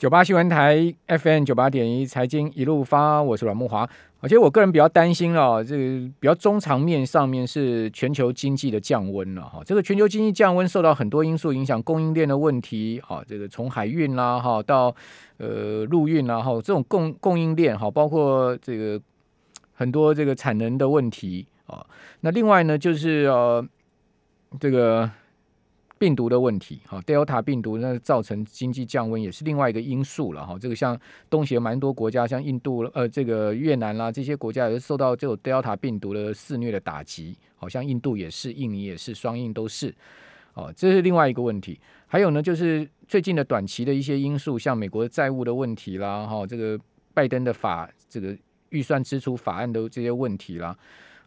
九八新闻台 FM 九八点一财经一路发，我是阮木华。而且我个人比较担心了，这个比较中长面上面是全球经济的降温了哈。这个全球经济降温受到很多因素影响，供应链的问题哈，这个从海运啦哈到呃陆运啦哈，这种供供应链哈，包括这个很多这个产能的问题啊。那另外呢，就是呃这个。病毒的问题，哈，Delta 病毒那造成经济降温也是另外一个因素了，哈。这个像东协蛮多国家，像印度、呃，这个越南啦，这些国家也是受到这种 Delta 病毒的肆虐的打击，好像印度也是，印尼也是，双印都是，哦，这是另外一个问题。还有呢，就是最近的短期的一些因素，像美国的债务的问题啦，哈，这个拜登的法这个预算支出法案的这些问题啦，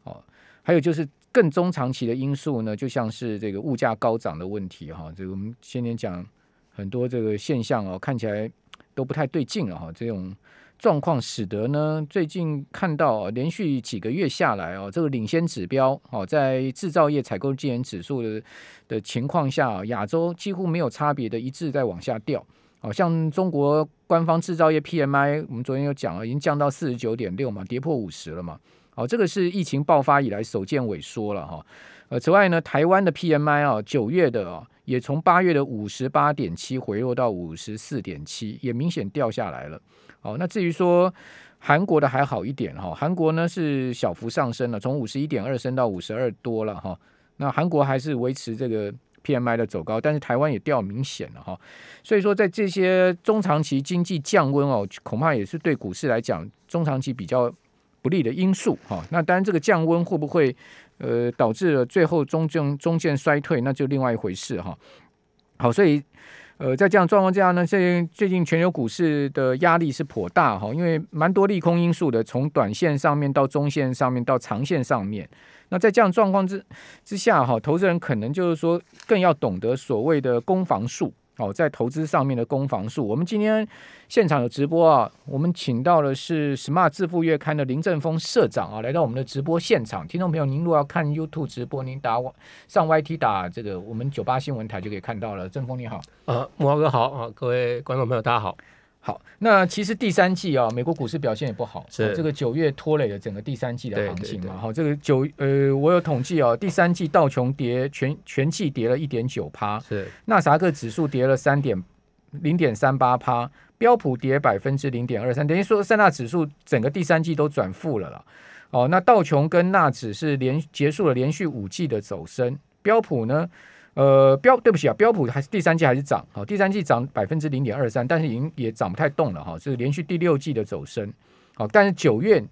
哦，还有就是。更中长期的因素呢，就像是这个物价高涨的问题哈，这个我们先前讲很多这个现象哦，看起来都不太对劲了哈。这种状况使得呢，最近看到连续几个月下来哦，这个领先指标哦，在制造业采购经理指数的的情况下，亚洲几乎没有差别的一致在往下掉。好像中国官方制造业 PMI，我们昨天有讲了，已经降到四十九点六嘛，跌破五十了嘛。好，这个是疫情爆发以来首见萎缩了哈。呃，此外呢，台湾的 PMI 啊，九月的啊，也从八月的五十八点七回落到五十四点七，也明显掉下来了。好，那至于说韩国的还好一点哈，韩国呢是小幅上升了，从五十一点二升到五十二多了哈。那韩国还是维持这个 PMI 的走高，但是台湾也掉明显了哈。所以说，在这些中长期经济降温哦，恐怕也是对股市来讲中长期比较。不利的因素哈，那当然这个降温会不会呃导致了最后中正中线衰退，那就另外一回事哈。好，所以呃在这样状况之下呢，最最近全球股市的压力是颇大哈，因为蛮多利空因素的，从短线上面到中线上面到长线上面。那在这样状况之之下哈，投资人可能就是说更要懂得所谓的攻防术。哦，在投资上面的攻防术，我们今天现场有直播啊，我们请到的是 Smart 致富月刊的林正峰社长啊，来到我们的直播现场。听众朋友，您如果要看 YouTube 直播，您打上 YT 打这个我们九八新闻台就可以看到了。正峰你好，呃，木华哥好啊，各位观众朋友大家好。好，那其实第三季啊，美国股市表现也不好，是这个九月拖累了整个第三季的行情嘛？好，这个九呃，我有统计哦，第三季道琼跌全全季跌了一点九趴，是纳萨克指数跌了三点零点三八趴，标普跌百分之零点二三，等于说三大指数整个第三季都转负了啦。哦，那道琼跟纳指是连结束了连续五季的走升，标普呢？呃，标对不起啊，标普还是第三季还是涨，好，第三季涨百分之零点二三，但是已经也涨不太动了哈，是连续第六季的走升，好，但是九月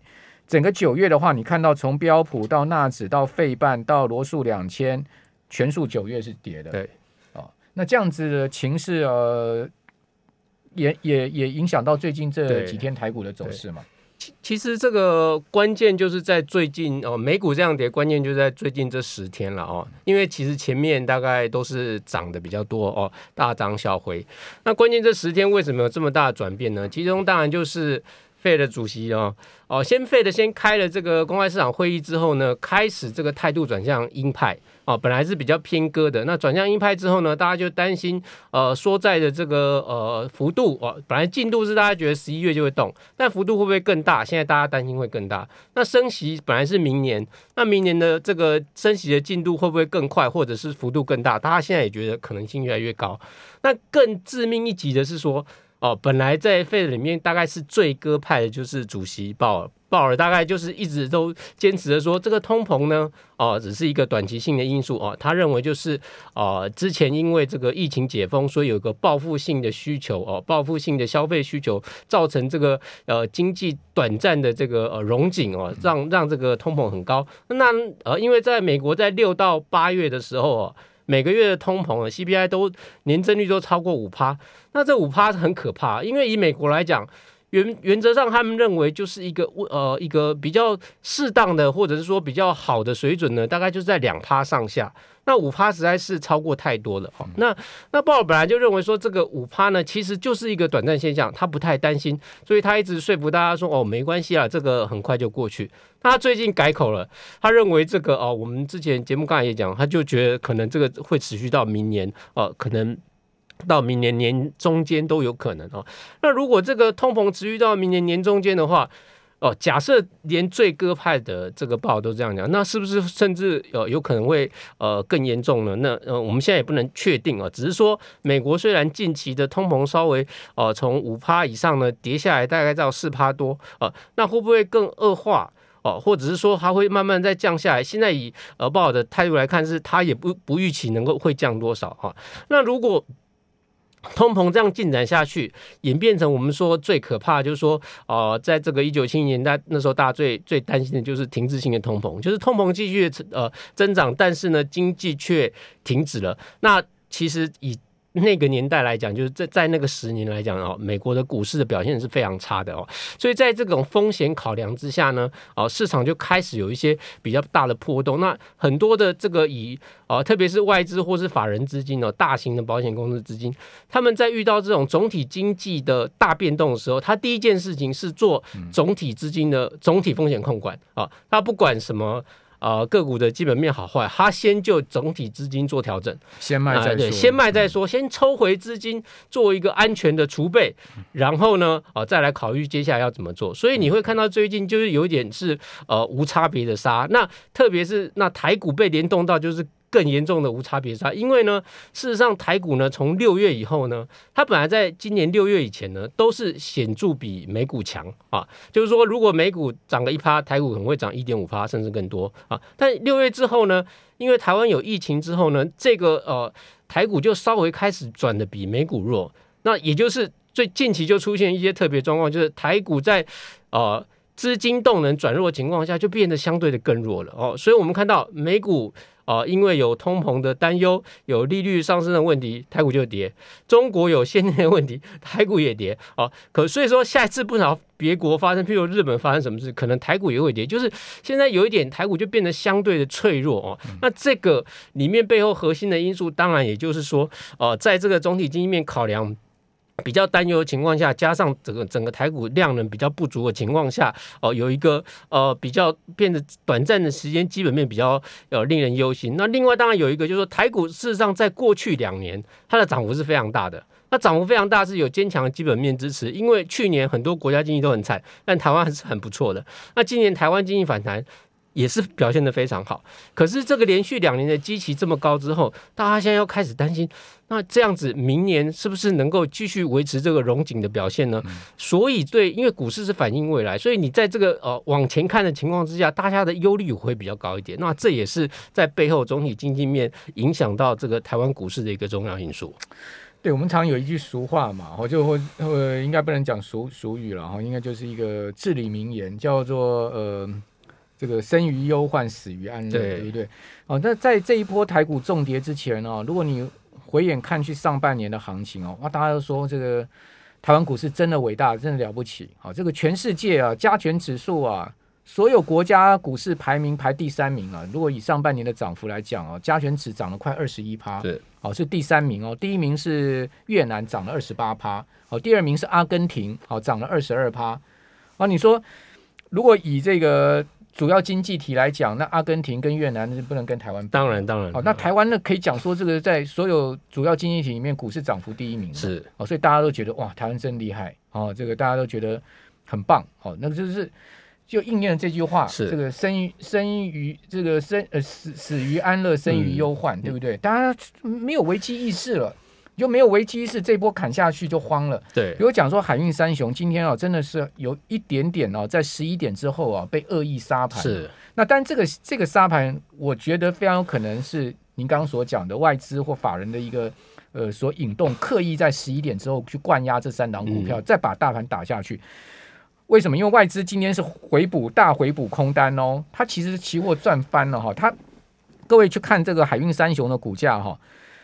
整个九月的话，你看到从标普到纳指到费半到罗素两千，全数九月是跌的，对，哦，那这样子的情势呃，也也也影响到最近这几天台股的走势嘛。其实这个关键就是在最近哦，美股这样跌，关键就在最近这十天了哦。因为其实前面大概都是涨的比较多哦，大涨小回。那关键这十天为什么有这么大的转变呢？其中当然就是费的主席哦哦，先费的先开了这个公开市场会议之后呢，开始这个态度转向鹰派。哦，本来是比较偏鸽的，那转向鹰派之后呢，大家就担心，呃，缩债的这个呃幅度哦，本来进度是大家觉得十一月就会动，但幅度会不会更大？现在大家担心会更大。那升息本来是明年，那明年的这个升息的进度会不会更快，或者是幅度更大？大家现在也觉得可能性越来越高。那更致命一击的是说，哦，本来在费里面大概是最鸽派的就是主席鲍尔。鲍尔大概就是一直都坚持着说，这个通膨呢，哦，只是一个短期性的因素哦。他认为就是，呃，之前因为这个疫情解封，所以有个报复性的需求哦，报复性的消费需求，造成这个呃经济短暂的这个呃融景哦，让让这个通膨很高。那呃，因为在美国在六到八月的时候哦，每个月的通膨啊 CPI 都年增率都超过五趴，那这五趴是很可怕，因为以美国来讲。原原则上，他们认为就是一个呃一个比较适当的，或者是说比较好的水准呢，大概就是在两趴上下。那五趴实在是超过太多了哈。那那鲍尔本来就认为说这个五趴呢，其实就是一个短暂现象，他不太担心，所以他一直说服大家说哦没关系啊，这个很快就过去。那他最近改口了，他认为这个哦，我们之前节目刚才也讲，他就觉得可能这个会持续到明年哦，可能。到明年年中间都有可能哦。那如果这个通膨持续到明年年中间的话，哦，假设连最鸽派的这个报都这样讲，那是不是甚至有有可能会呃更严重呢？那呃我们现在也不能确定啊，只是说美国虽然近期的通膨稍微呃从五趴以上呢跌下来，大概到四趴多啊，那会不会更恶化？哦，或者是说它会慢慢再降下来？现在以呃报的态度来看，是它也不不预期能够会降多少哈。那如果 通膨这样进展下去，演变成我们说最可怕，就是说，呃，在这个一九七零年代那时候，大家最最担心的就是停滞性的通膨，就是通膨继续呃增长，但是呢，经济却停止了。那其实以 那个年代来讲，就是在在那个十年来讲哦，美国的股市的表现是非常差的哦，所以在这种风险考量之下呢，哦，市场就开始有一些比较大的波动。那很多的这个以哦，特别是外资或是法人资金哦，大型的保险公司资金，他们在遇到这种总体经济的大变动的时候，他第一件事情是做总体资金的总体风险控管啊，他不管什么。呃，个股的基本面好坏，他先就整体资金做调整，先卖再说，先卖再说，先抽回资金做一个安全的储备，然后呢，啊，再来考虑接下来要怎么做。所以你会看到最近就是有一点是呃无差别的杀，那特别是那台股被联动到就是。更严重的无差别杀，因为呢，事实上台股呢，从六月以后呢，它本来在今年六月以前呢，都是显著比美股强啊。就是说，如果美股涨个一趴，台股可能会涨一点五趴，甚至更多啊。但六月之后呢，因为台湾有疫情之后呢，这个呃台股就稍微开始转的比美股弱。那也就是最近期就出现一些特别状况，就是台股在呃资金动能转弱的情况下，就变得相对的更弱了哦。所以我们看到美股。啊，因为有通膨的担忧，有利率上升的问题，台股就跌。中国有限电的问题，台股也跌。啊，可所以说下一次不少别国发生，譬如日本发生什么事，可能台股也会跌。就是现在有一点，台股就变得相对的脆弱哦。那这个里面背后核心的因素，当然也就是说，呃，在这个总体经济面考量。比较担忧的情况下，加上整个整个台股量能比较不足的情况下，哦，有一个呃比较变得短暂的时间基本面比较呃令人忧心。那另外当然有一个就是说，台股事实上在过去两年它的涨幅是非常大的，那涨幅非常大是有坚强的基本面支持，因为去年很多国家经济都很惨，但台湾还是很不错的。那今年台湾经济反弹。也是表现的非常好，可是这个连续两年的基期这么高之后，大家现在要开始担心，那这样子明年是不是能够继续维持这个融景的表现呢？所以对，因为股市是反映未来，所以你在这个呃往前看的情况之下，大家的忧虑会比较高一点。那这也是在背后总体经济面影响到这个台湾股市的一个重要因素。对，我们常有一句俗话嘛，我就会呃，应该不能讲俗俗语了哈，应该就是一个至理名言，叫做呃。这个生于忧患，死于安乐，对不对？哦，那在这一波台股重跌之前哦，如果你回眼看去上半年的行情哦，哇，大家都说这个台湾股市真的伟大，真的了不起。好，这个全世界啊，加权指数啊，所有国家股市排名排第三名啊。如果以上半年的涨幅来讲哦，加权指涨了快二十一趴，是，好是第三名哦。第一名是越南，涨了二十八趴。好，第二名是阿根廷，好，涨了二十二趴。啊，你说如果以这个。主要经济体来讲，那阿根廷跟越南是不能跟台湾比。当然，当然。好，那台湾呢，可以讲说这个在所有主要经济体里面，股市涨幅第一名。是。哦，所以大家都觉得哇，台湾真厉害。哦，这个大家都觉得很棒。哦，那个就是就应验了这句话。是。这个生于生于这个生呃死死于安乐，生于忧患，对不对？大家没有危机意识了。就没有危机是这波砍下去就慌了。对，比如讲说海运三雄今天啊，真的是有一点点哦，在十一点之后啊被恶意杀盘。是，那但这个这个杀盘，我觉得非常有可能是您刚刚所讲的外资或法人的一个呃所引动，刻意在十一点之后去灌压这三档股票，再把大盘打下去。为什么？因为外资今天是回补大回补空单哦，它其实期货赚翻了哈。它各位去看这个海运三雄的股价哈。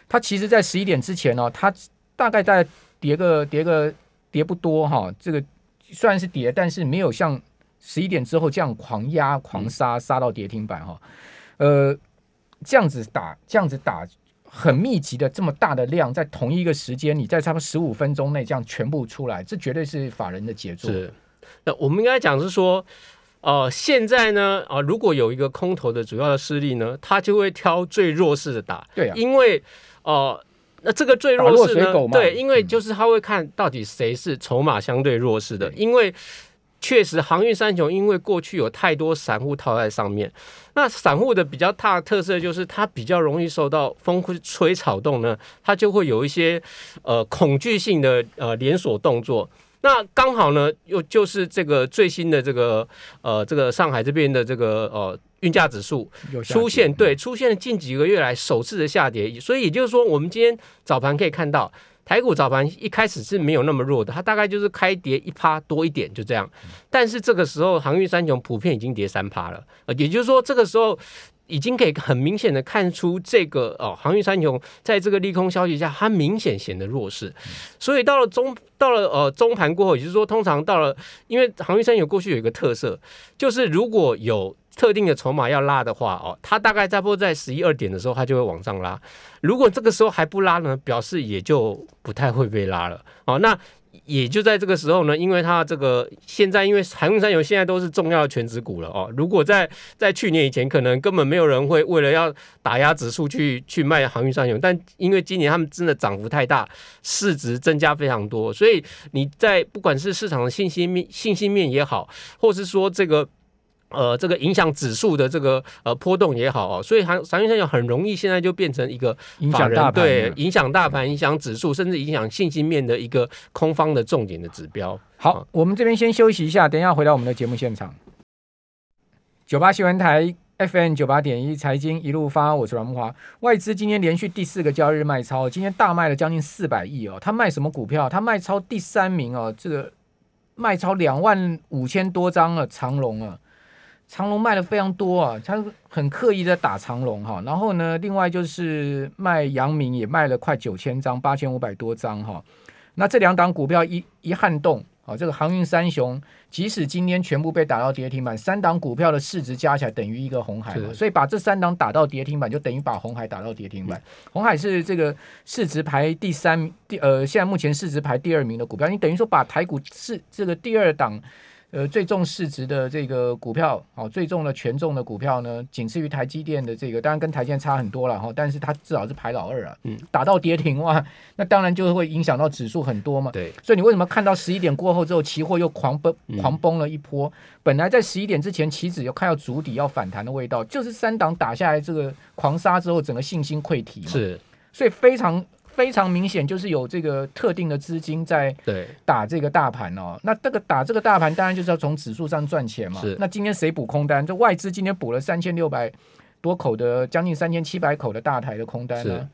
它其实，在十一点之前呢，它大概在跌个跌个跌不多哈。这个虽然是跌，但是没有像十一点之后这样狂压狂杀杀到跌停板哈。呃，这样子打，这样子打很密集的这么大的量，在同一个时间，你在差不多十五分钟内这样全部出来，这绝对是法人的杰作。是。那我们应该讲是说，呃，现在呢，啊，如果有一个空头的主要的势力呢，他就会挑最弱势的打。对啊，因为。哦，那这个最弱势呢对，因为嗯就是他会看到底谁是筹码相对弱势的，因为确实航运三雄因为过去有太多散户套在上面，那散户的比较大的特色就是它比较容易受到风吹草动呢，它就会有一些呃恐惧性的呃连锁动作。那刚好呢，又就是这个最新的这个呃这个上海这边的这个呃运价指数，出现对出现了近几个月来首次的下跌，所以也就是说，我们今天早盘可以看到。台股早盘一开始是没有那么弱的，它大概就是开跌一趴多一点，就这样。但是这个时候航运三雄普遍已经跌三趴了，呃，也就是说这个时候已经可以很明显的看出这个哦航运三雄在这个利空消息下，它明显显得弱势。所以到了中到了呃中盘过后，也就是说通常到了，因为航运三雄过去有一个特色，就是如果有特定的筹码要拉的话，哦，它大概在不在十一二点的时候，它就会往上拉。如果这个时候还不拉呢，表示也就不太会被拉了。哦，那也就在这个时候呢，因为它这个现在因为航运三雄现在都是重要的全指股了哦。如果在在去年以前，可能根本没有人会为了要打压指数去去卖航运三雄，但因为今年他们真的涨幅太大，市值增加非常多，所以你在不管是市场的信息面信息面也好，或是说这个。呃，这个影响指数的这个呃波动也好哦，所以航航运三雄很容易现在就变成一个影响大盘对影响大盘、影响指数，甚至影响信息面的一个空方的重点的指标。好，我们这边先休息一下，等一下回到我们的节目现场。九八新闻台 FM 九八点一财经一路发，我是阮木华。外资今天连续第四个交易日卖超，今天大卖了将近四百亿哦。他卖什么股票？他卖超第三名哦，这个卖超两万五千多张了，长隆啊。长隆卖的非常多啊，他很刻意在打长隆哈，然后呢，另外就是卖阳明也卖了快九千张，八千五百多张哈。那这两档股票一一撼动啊，这个航运三雄，即使今天全部被打到跌停板，三档股票的市值加起来等于一个红海嘛，所以把这三档打到跌停板，就等于把红海打到跌停板。红海是这个市值排第三，第呃，现在目前市值排第二名的股票，你等于说把台股市这个第二档。呃，最重市值的这个股票，哦，最重的权重的股票呢，仅次于台积电的这个，当然跟台积电差很多了哈，但是它至少是排老二啊。嗯，打到跌停哇，那当然就会影响到指数很多嘛。对，所以你为什么看到十一点过后之后，期货又狂崩嗯狂崩了一波？本来在十一点之前，期指有看到主底要反弹的味道，就是三档打下来这个狂杀之后，整个信心溃堤嘛。，是，所以非常非常明显，就是有这个特定的资金在对，打这个大盘哦。那这个打这个大盘，当然就是要从指数上赚钱嘛是。那今天谁补空单？这外资今天补了三千六百多口的，将近三千七百口的大台的空单呢、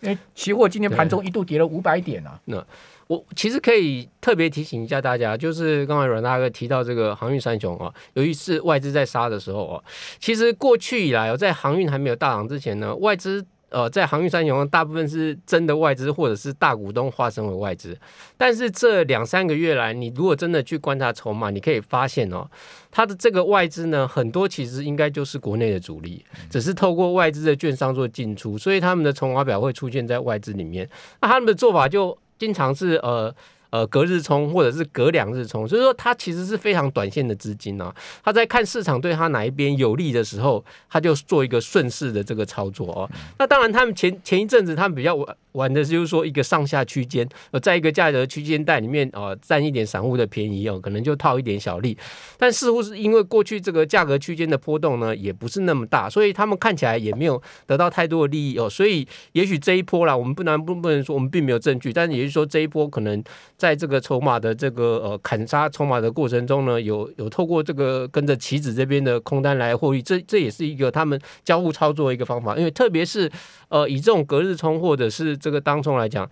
因为期货今天盘中一度跌了五百点啊。那我其实可以特别提醒一下大家，就是刚才阮大哥提到这个航运三雄啊，由于是外资在杀的时候哦，其实过去以来哦，在航运还没有大涨之前呢，外资。呃，在航运三雄大部分是真的外资，或者是大股东化身为外资。但是这两三个月来，你如果真的去观察筹码，你可以发现哦，它的这个外资呢，很多其实应该就是国内的主力，只是透过外资的券商做进出，所以他们的筹码表会出现在外资里面。那他们的做法就经常是呃。呃，隔日冲或者是隔两日冲，所以说它其实是非常短线的资金啊。他在看市场对他哪一边有利的时候，他就做一个顺势的这个操作哦。那当然，他们前前一阵子他们比较玩的就是说一个上下区间，呃，在一个价格区间带里面呃占一点散户的便宜哦，可能就套一点小利。但似乎是因为过去这个价格区间的波动呢，也不是那么大，所以他们看起来也没有得到太多的利益哦。所以也许这一波啦，我们不能不不能说我们并没有证据，但也就是说这一波可能在这个筹码的这个呃砍杀筹码的过程中呢，有有透过这个跟着棋子这边的空单来获利，这这也是一个他们交互操作的一个方法。因为特别是呃以这种隔日冲或者是这个当中来讲。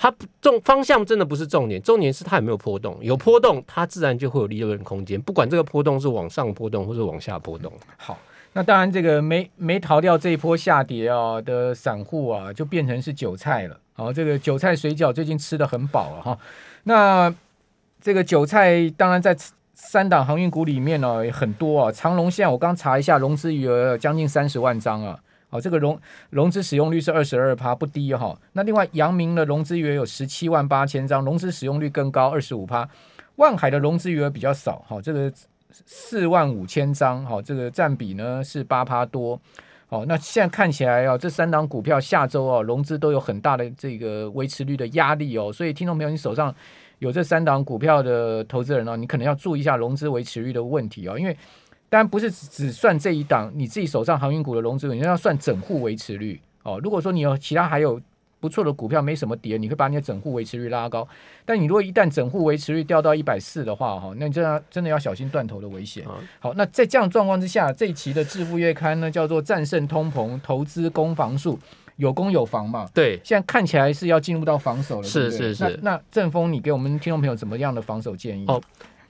它重方向真的不是重点，重点是它有没有波动。有波动，它自然就会有利润空间。不管这个波动是往上波动或者往下波动。好，那当然这个没没逃掉这一波下跌啊的散户啊，就变成是韭菜了。好，这个韭菜水饺最近吃的很饱了哈。那这个韭菜当然在三档航运股里面呢、也很多啊。长隆现在我刚查一下，融资余额将近三十万张啊。好，这个融融资使用率是二十二趴，不低哈、那另外阳明的融资余额有十七万八千张，融资使用率更高，二十五趴。万海的融资余额比较少，好，这个四万五千张，好，这个占比呢是八趴多。哦，那现在看起来哦，这三档股票下周哦融资都有很大的这个维持率的压力哦，所以听众朋友，你手上有这三档股票的投资人哦，你可能要注意一下融资维持率的问题哦，因为当然不是只算这一档你自己手上航运股的融资，你要算整户维持率哦。如果说你有其他还有不错的股票没什么跌，你会把你的整户维持率拉高。但你如果一旦整户维持率掉到一百四的话，哈，那你真的真的要小心断头的危险。好，那在这样状况之下，这一期的致富月刊呢，叫做战胜通膨，投资攻防术，有攻有防嘛？对，现在看起来是要进入到防守了。是是是。那正峰，你给我们听众朋友怎么样的防守建议？哦。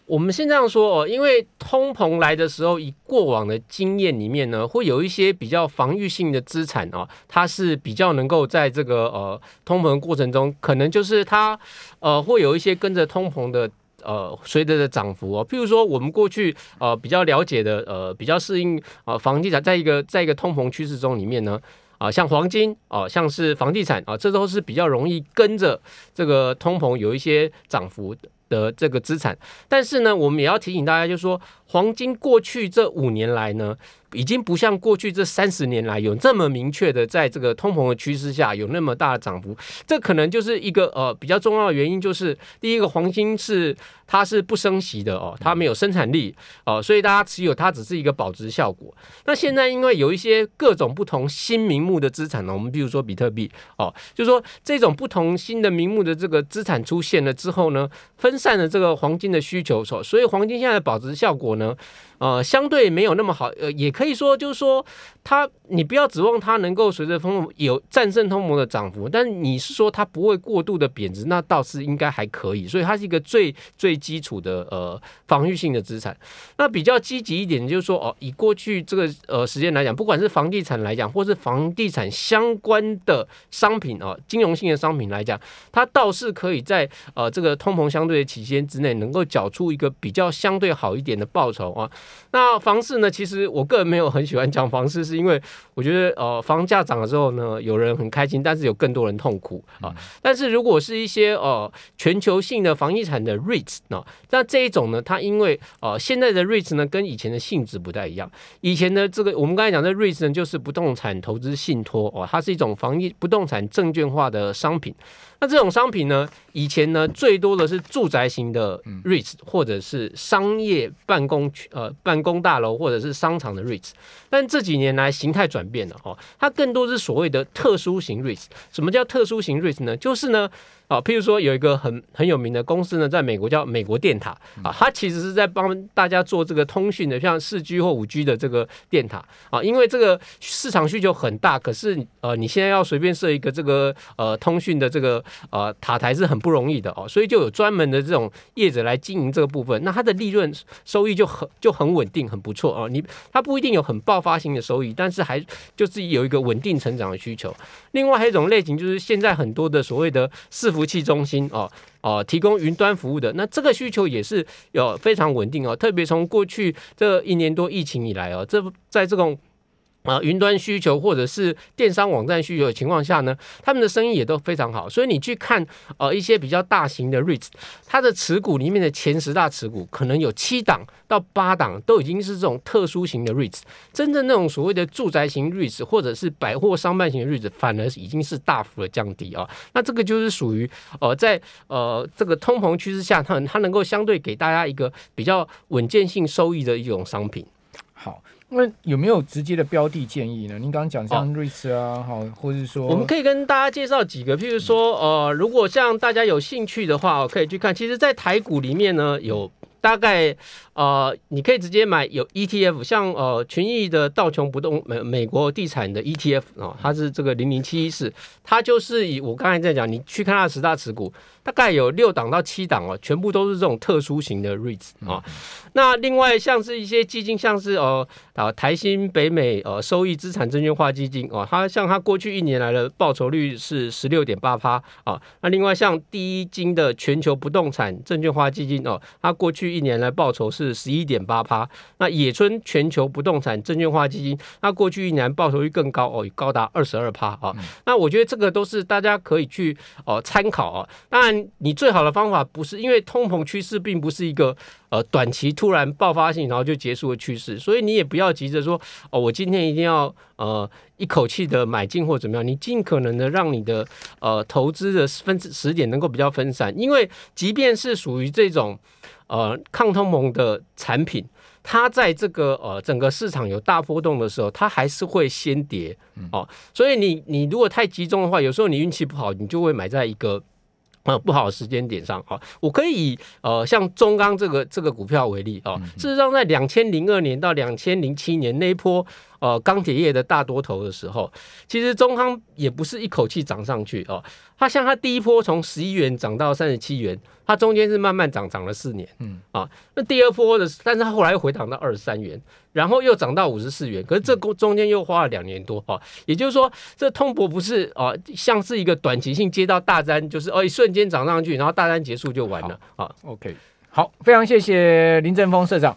我们先这样说哦，因为通膨来的时候，以过往的经验里面呢，会有一些比较防御性的资产哦，它是比较能够在这个呃通膨过程中，可能就是它呃会有一些跟着通膨的呃随着的涨幅哦。譬如说，我们过去呃比较了解的呃比较适应啊房地产在一个在一个通膨趋势中里面呢啊，像黄金啊，像是房地产啊，这都是比较容易跟着这个通膨有一些涨幅的。这个资产，但是呢，我们也要提醒大家，就是说，黄金过去这五年来呢。已经不像过去这三十年来有这么明确的，在这个通膨的趋势下有那么大的涨幅，这可能就是一个呃比较重要的原因，就是第一个黄金是它是不升息的哦，它没有生产力哦，所以大家持有它只是一个保值效果。那现在因为有一些各种不同新名目的资产呢，我们比如说比特币哦，就说这种不同新的名目的这个资产出现了之后呢，分散了这个黄金的需求，所所以黄金现在的保值效果呢。呃，相对没有那么好，呃，也可以说就是说，它你不要指望它能够随着通有战胜通膨的涨幅，但你是说它不会过度的贬值，那倒是应该还可以，所以它是一个最最基础的呃防御性的资产。那比较积极一点就是说，哦，以过去这个呃时间来讲，不管是房地产来讲，或是房地产相关的商品啊，金融性的商品来讲，它倒是可以在呃这个通膨相对的期间之内，能够缴出一个比较相对好一点的报酬啊。那房市呢？其实我个人没有很喜欢讲房市，是因为我觉得呃，房价涨了之后呢，有人很开心，但是有更多人痛苦啊。但是如果是一些呃全球性的房地产的 REITs 呢，那这一种呢，它因为呃现在的 REITs 呢跟以前的性质不太一样。以前的这个我们刚才讲的 REITs 呢，就是不动产投资信托哦，它是一种房地不动产证券化的商品。那这种商品呢，以前呢最多的是住宅型的 REITs，或者是商业办公区呃办公大楼或者是商场的 REITs，但这几年来形态转变了哦，它更多是所谓的特殊型 REITs。什么叫特殊型 REITs 呢？就是呢。啊，譬如说有一个很很有名的公司呢，在美国叫美国电塔啊，它其实是在帮大家做这个通讯的，像四 G 或五 G 的这个电塔啊，因为这个市场需求很大，可是呃，你现在要随便设一个这个呃通讯的这个呃塔台是很不容易的哦，所以就有专门的这种业者来经营这个部分，那它的利润收益就很就很稳定，很不错哦。你它不一定有很爆发性的收益，但是还就是有一个稳定成长的需求。另外还有一种类型就是现在很多的所谓的伺服服务器中心哦哦，提供云端服务的，那这个需求也是有非常稳定哦，特别从过去这一年多疫情以来哦，这在这种。啊，云端需求或者是电商网站需求的情况下呢，他们的生意也都非常好。所以你去看呃一些比较大型的 REITs，它的持股里面的前十大持股，可能有七档到八档都已经是这种特殊型的 REITs。真正那种所谓的住宅型 REITs 或者是百货商办型的 REITs，反而已经是大幅的降低啊。那这个就是属于呃在呃这个通膨趋势下，它它能够相对给大家一个比较稳健性收益的一种商品。好。那有没有直接的标的建议呢？您刚刚讲像瑞士啊，好，或者是说，我们可以跟大家介绍几个，譬如说，呃，如果像大家有兴趣的话，可以去看。其实，在台股里面呢，有大概。呃，你可以直接买有 ETF，像呃群益的道琼不动美美国地产的 ETF 啊，它是这个零零七一四，它就是以我刚才在讲，你去看它十大持股，大概有六档到七档哦，全部都是这种特殊型的 REITs 啊。那另外像是一些基金，像是呃啊台新北美呃收益资产证券化基金哦，它像它过去一年来的报酬率是十六点八趴啊。那另外像第一金的全球不动产证券化基金哦，它过去一年来报酬是十一点八趴。那野村全球不动产证券化基金，它过去一年报酬率更高哦，高达二十二趴啊。那我觉得这个都是大家可以去哦参考啊。当然，你最好的方法不是因为通膨趋势并不是一个呃短期突然爆发性然后就结束的趋势，所以你也不要急着说哦，我今天一定要呃一口气的买进或怎么样，你尽可能的让你的呃投资的分时点能够比较分散，因为即便是属于这种呃抗通膨的产品。它在这个呃整个市场有大波动的时候，它还是会先跌哦。所以你你如果太集中的话，有时候你运气不好，你就会买在一个呃不好的时间点上啊。我可以以呃像中钢这个这个股票为例啊，事实上在两千零二年到两千零七年那一波。呃，钢铁业的大多头的时候，其实中康也不是一口气涨上去哦。它像它第一波从十一元涨到三十七元，它中间是慢慢涨，涨了四年。嗯啊，那第二波的，但是它后来又回涨到二十三元，然后又涨到五十四元，可是这中间又花了两年多啊。也就是说，这通博不是啊，像是一个短期性接到大单，就是哦一瞬间涨上去，然后大单结束就完了啊。OK，好，非常谢谢林正峰社长。